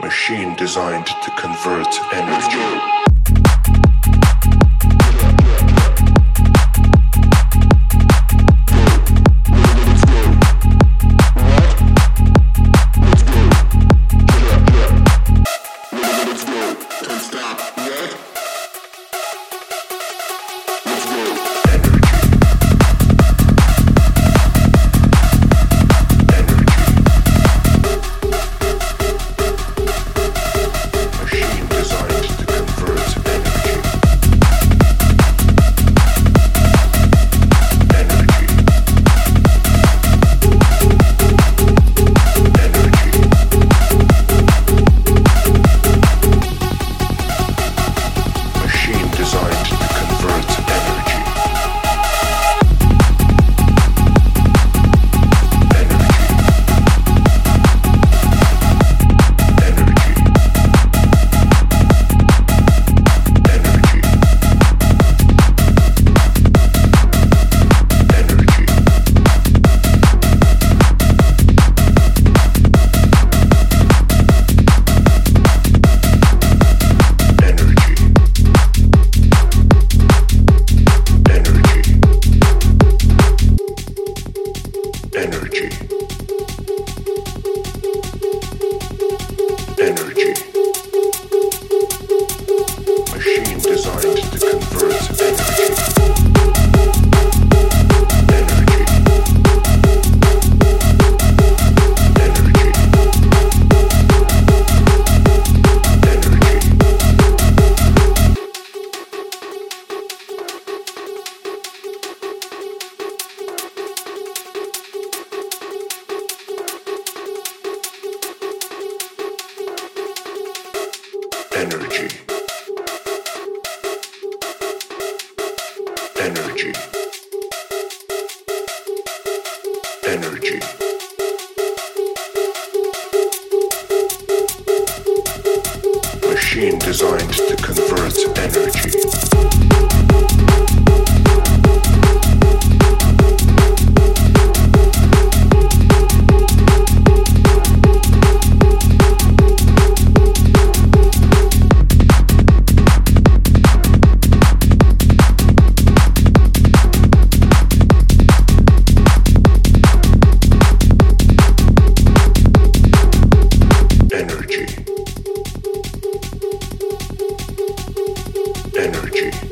machine designed to convert energy. energy. energy. Machine designed to convert energy. energy.